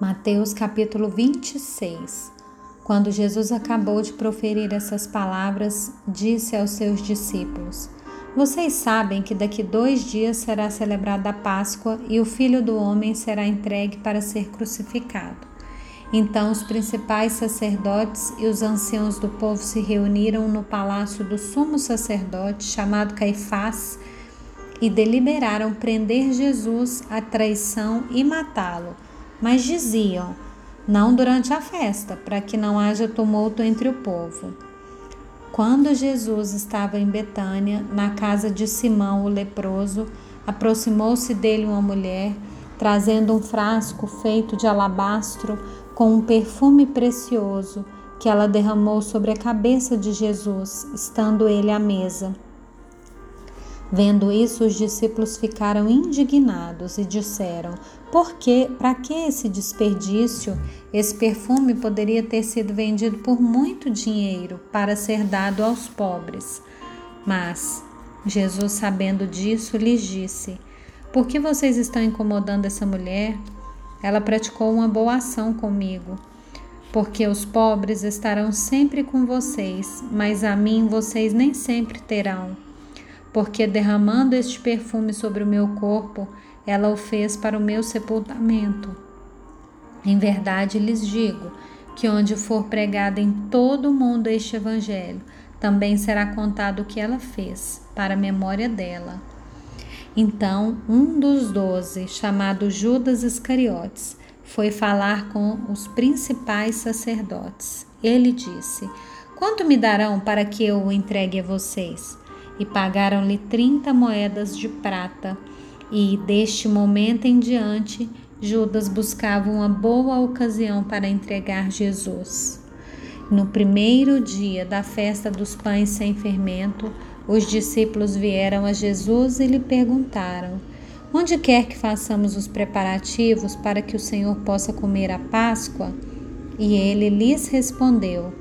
Mateus capítulo 26 Quando Jesus acabou de proferir essas palavras, disse aos seus discípulos: Vocês sabem que daqui dois dias será celebrada a Páscoa e o Filho do Homem será entregue para ser crucificado. Então os principais sacerdotes e os anciãos do povo se reuniram no palácio do sumo sacerdote, chamado Caifás, e deliberaram prender Jesus à traição e matá-lo mas diziam: não durante a festa, para que não haja tumulto entre o povo. Quando Jesus estava em Betânia, na casa de Simão o leproso, aproximou-se dele uma mulher, trazendo um frasco feito de alabastro com um perfume precioso que ela derramou sobre a cabeça de Jesus, estando ele à mesa. Vendo isso, os discípulos ficaram indignados e disseram: Por que, para que esse desperdício? Esse perfume poderia ter sido vendido por muito dinheiro para ser dado aos pobres. Mas Jesus, sabendo disso, lhes disse: Por que vocês estão incomodando essa mulher? Ela praticou uma boa ação comigo. Porque os pobres estarão sempre com vocês, mas a mim vocês nem sempre terão porque derramando este perfume sobre o meu corpo, ela o fez para o meu sepultamento. Em verdade lhes digo que onde for pregado em todo o mundo este evangelho, também será contado o que ela fez, para a memória dela. Então, um dos doze, chamado Judas Iscariotes, foi falar com os principais sacerdotes. Ele disse: Quanto me darão para que eu o entregue a vocês? E pagaram-lhe trinta moedas de prata. E deste momento em diante, Judas buscava uma boa ocasião para entregar Jesus. No primeiro dia da festa dos pães sem fermento, os discípulos vieram a Jesus e lhe perguntaram: Onde quer que façamos os preparativos para que o Senhor possa comer a Páscoa? E ele lhes respondeu: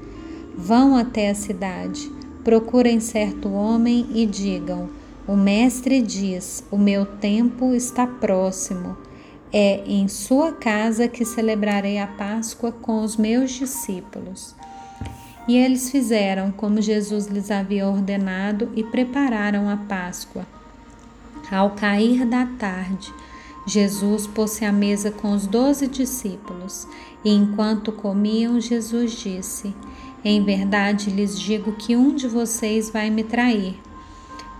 Vão até a cidade procurem certo homem e digam: O Mestre diz: O meu tempo está próximo. É em sua casa que celebrarei a Páscoa com os meus discípulos. E eles fizeram como Jesus lhes havia ordenado e prepararam a Páscoa. Ao cair da tarde, Jesus pôs-se à mesa com os doze discípulos, e enquanto comiam, Jesus disse: em verdade lhes digo que um de vocês vai me trair.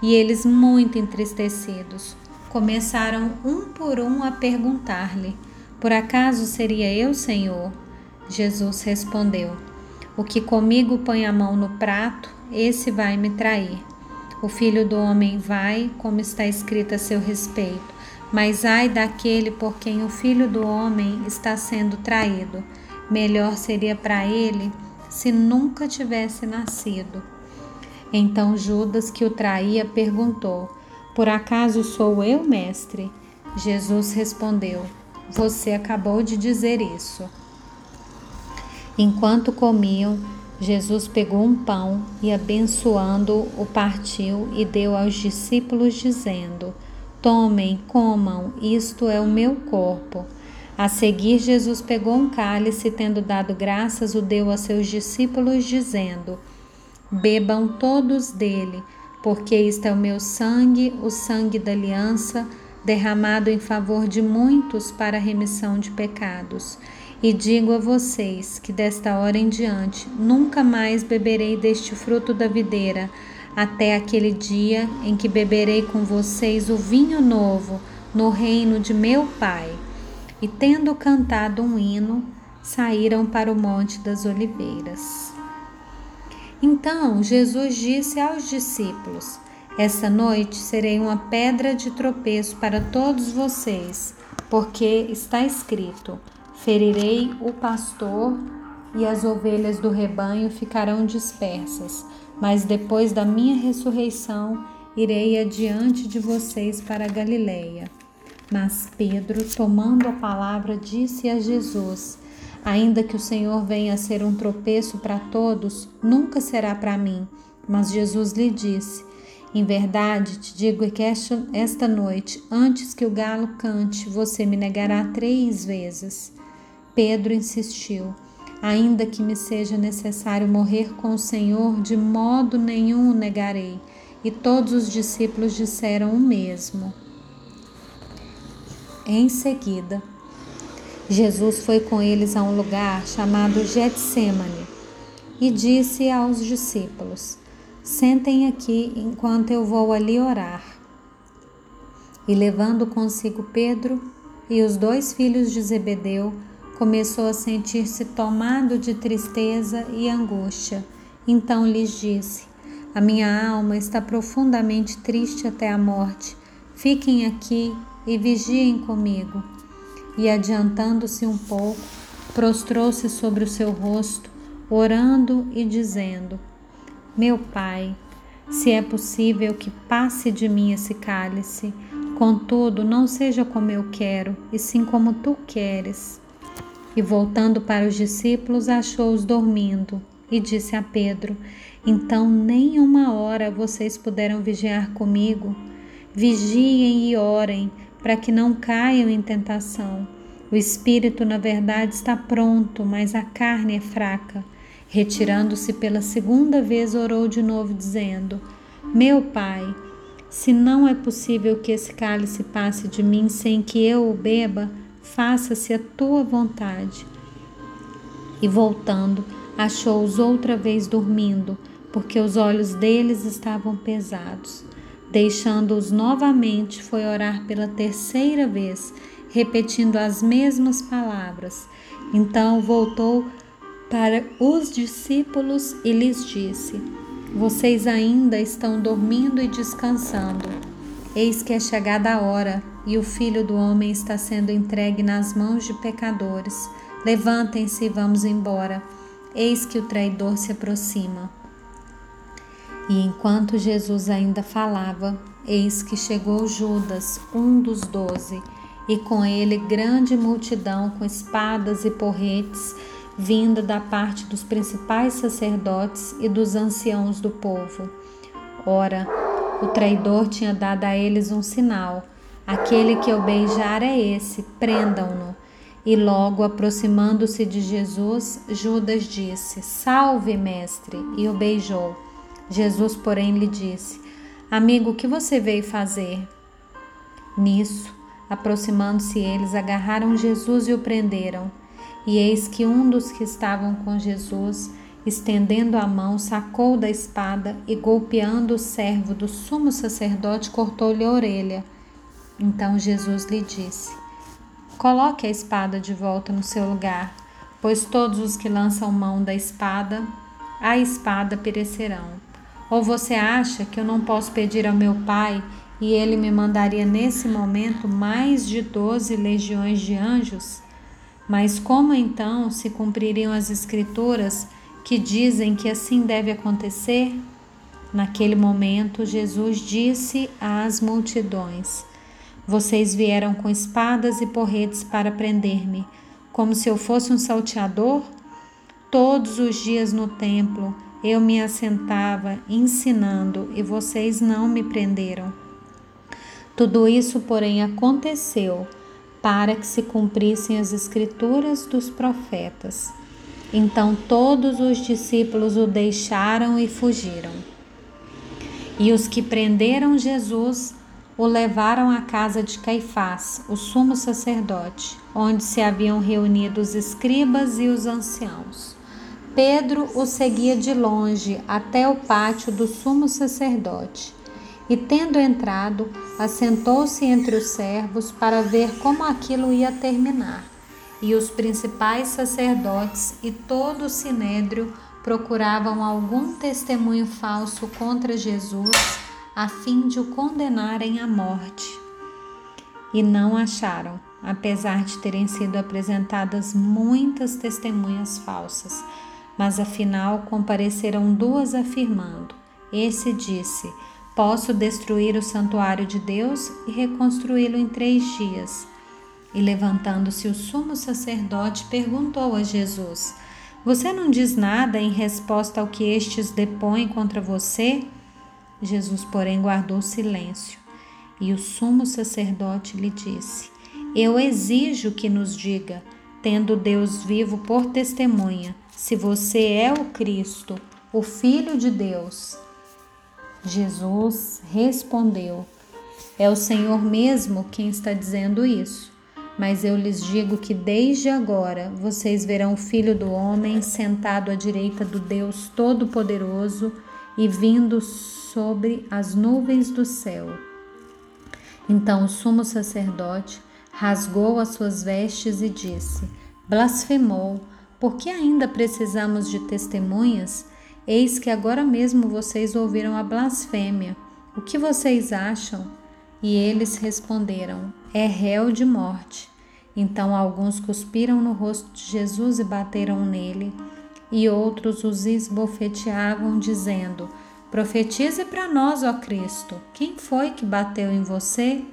E eles, muito entristecidos, começaram um por um a perguntar-lhe: Por acaso seria eu, Senhor? Jesus respondeu: O que comigo põe a mão no prato, esse vai me trair. O filho do homem vai, como está escrito a seu respeito, mas ai daquele por quem o filho do homem está sendo traído. Melhor seria para ele se nunca tivesse nascido. Então Judas, que o traía, perguntou: Por acaso sou eu, mestre? Jesus respondeu: Você acabou de dizer isso. Enquanto comiam, Jesus pegou um pão e, abençoando, o partiu e deu aos discípulos, dizendo: Tomem, comam, isto é o meu corpo. A seguir, Jesus pegou um cálice, tendo dado graças, o deu a seus discípulos, dizendo: Bebam todos dele, porque isto é o meu sangue, o sangue da aliança, derramado em favor de muitos para a remissão de pecados. E digo a vocês que desta hora em diante nunca mais beberei deste fruto da videira, até aquele dia em que beberei com vocês o vinho novo no reino de meu Pai e, tendo cantado um hino, saíram para o Monte das Oliveiras. Então Jesus disse aos discípulos: Essa noite serei uma pedra de tropeço para todos vocês, porque está escrito: Ferirei o pastor e as ovelhas do rebanho ficarão dispersas, mas depois da minha ressurreição irei adiante de vocês para a Galileia. Mas Pedro, tomando a palavra, disse a Jesus: Ainda que o Senhor venha a ser um tropeço para todos, nunca será para mim. Mas Jesus lhe disse: Em verdade te digo que esta noite, antes que o galo cante, você me negará três vezes. Pedro insistiu: Ainda que me seja necessário morrer com o Senhor, de modo nenhum o negarei. E todos os discípulos disseram o mesmo. Em seguida, Jesus foi com eles a um lugar chamado Getsemane e disse aos discípulos: Sentem aqui enquanto eu vou ali orar. E levando consigo Pedro e os dois filhos de Zebedeu, começou a sentir-se tomado de tristeza e angústia. Então lhes disse: A minha alma está profundamente triste até a morte. Fiquem aqui e vigiem comigo. E adiantando-se um pouco, prostrou-se sobre o seu rosto, orando e dizendo: Meu Pai, se é possível que passe de mim esse cálice, contudo, não seja como eu quero, e sim como tu queres. E voltando para os discípulos, achou-os dormindo e disse a Pedro: Então nem uma hora vocês puderam vigiar comigo? Vigiem e orem, para que não caiam em tentação. O espírito, na verdade, está pronto, mas a carne é fraca. Retirando-se pela segunda vez, orou de novo, dizendo: Meu pai, se não é possível que esse cálice passe de mim sem que eu o beba, faça-se a tua vontade. E voltando, achou-os outra vez dormindo, porque os olhos deles estavam pesados. Deixando-os novamente, foi orar pela terceira vez, repetindo as mesmas palavras. Então voltou para os discípulos e lhes disse: Vocês ainda estão dormindo e descansando. Eis que é chegada a hora e o filho do homem está sendo entregue nas mãos de pecadores. Levantem-se e vamos embora. Eis que o traidor se aproxima. E enquanto Jesus ainda falava, eis que chegou Judas, um dos doze, e com ele grande multidão com espadas e porretes, vinda da parte dos principais sacerdotes e dos anciãos do povo. Ora, o traidor tinha dado a eles um sinal: aquele que eu beijar é esse, prendam-no. E logo aproximando-se de Jesus, Judas disse: Salve, mestre! E o beijou. Jesus, porém, lhe disse: Amigo, o que você veio fazer? Nisso, aproximando-se eles, agarraram Jesus e o prenderam. E eis que um dos que estavam com Jesus, estendendo a mão, sacou da espada e, golpeando o servo do sumo sacerdote, cortou-lhe a orelha. Então Jesus lhe disse: Coloque a espada de volta no seu lugar, pois todos os que lançam mão da espada, a espada perecerão. Ou você acha que eu não posso pedir ao meu Pai e ele me mandaria nesse momento mais de doze legiões de anjos? Mas como então se cumpririam as Escrituras que dizem que assim deve acontecer? Naquele momento, Jesus disse às multidões: Vocês vieram com espadas e porretes para prender-me, como se eu fosse um salteador? Todos os dias no templo eu me assentava ensinando e vocês não me prenderam. Tudo isso, porém, aconteceu para que se cumprissem as escrituras dos profetas. Então todos os discípulos o deixaram e fugiram. E os que prenderam Jesus o levaram à casa de Caifás, o sumo sacerdote, onde se haviam reunido os escribas e os anciãos. Pedro o seguia de longe até o pátio do sumo sacerdote e, tendo entrado, assentou-se entre os servos para ver como aquilo ia terminar. E os principais sacerdotes e todo o sinédrio procuravam algum testemunho falso contra Jesus, a fim de o condenarem à morte. E não acharam, apesar de terem sido apresentadas muitas testemunhas falsas. Mas afinal compareceram duas afirmando: Esse disse: Posso destruir o santuário de Deus e reconstruí-lo em três dias. E levantando-se o sumo sacerdote, perguntou a Jesus: Você não diz nada em resposta ao que estes depõem contra você? Jesus, porém, guardou silêncio. E o sumo sacerdote lhe disse: Eu exijo que nos diga: tendo Deus vivo por testemunha, se você é o Cristo, o Filho de Deus. Jesus respondeu: É o Senhor mesmo quem está dizendo isso. Mas eu lhes digo que desde agora vocês verão o Filho do Homem sentado à direita do Deus Todo-Poderoso e vindo sobre as nuvens do céu. Então o sumo sacerdote rasgou as suas vestes e disse: Blasfemou, por que ainda precisamos de testemunhas? Eis que agora mesmo vocês ouviram a blasfêmia. O que vocês acham? E eles responderam: É réu de morte. Então alguns cuspiram no rosto de Jesus e bateram nele, e outros os esbofeteavam, dizendo: Profetize para nós, ó Cristo, quem foi que bateu em você?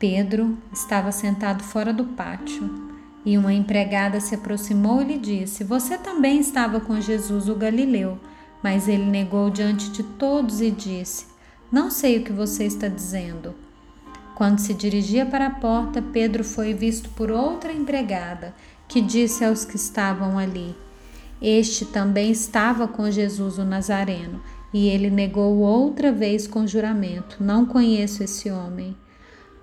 Pedro estava sentado fora do pátio e uma empregada se aproximou e lhe disse: Você também estava com Jesus o Galileu. Mas ele negou diante de todos e disse: Não sei o que você está dizendo. Quando se dirigia para a porta, Pedro foi visto por outra empregada, que disse aos que estavam ali: Este também estava com Jesus o Nazareno. E ele negou outra vez com juramento: Não conheço esse homem.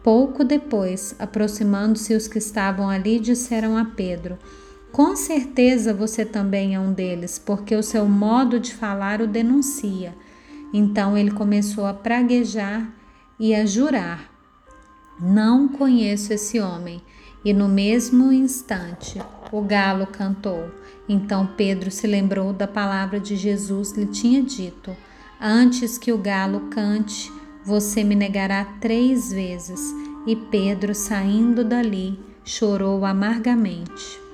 Pouco depois, aproximando-se os que estavam ali, disseram a Pedro: Com certeza você também é um deles, porque o seu modo de falar o denuncia. Então ele começou a praguejar e a jurar: Não conheço esse homem. E no mesmo instante, o galo cantou. Então Pedro se lembrou da palavra de Jesus lhe tinha dito: Antes que o galo cante, você me negará três vezes. E Pedro, saindo dali, chorou amargamente.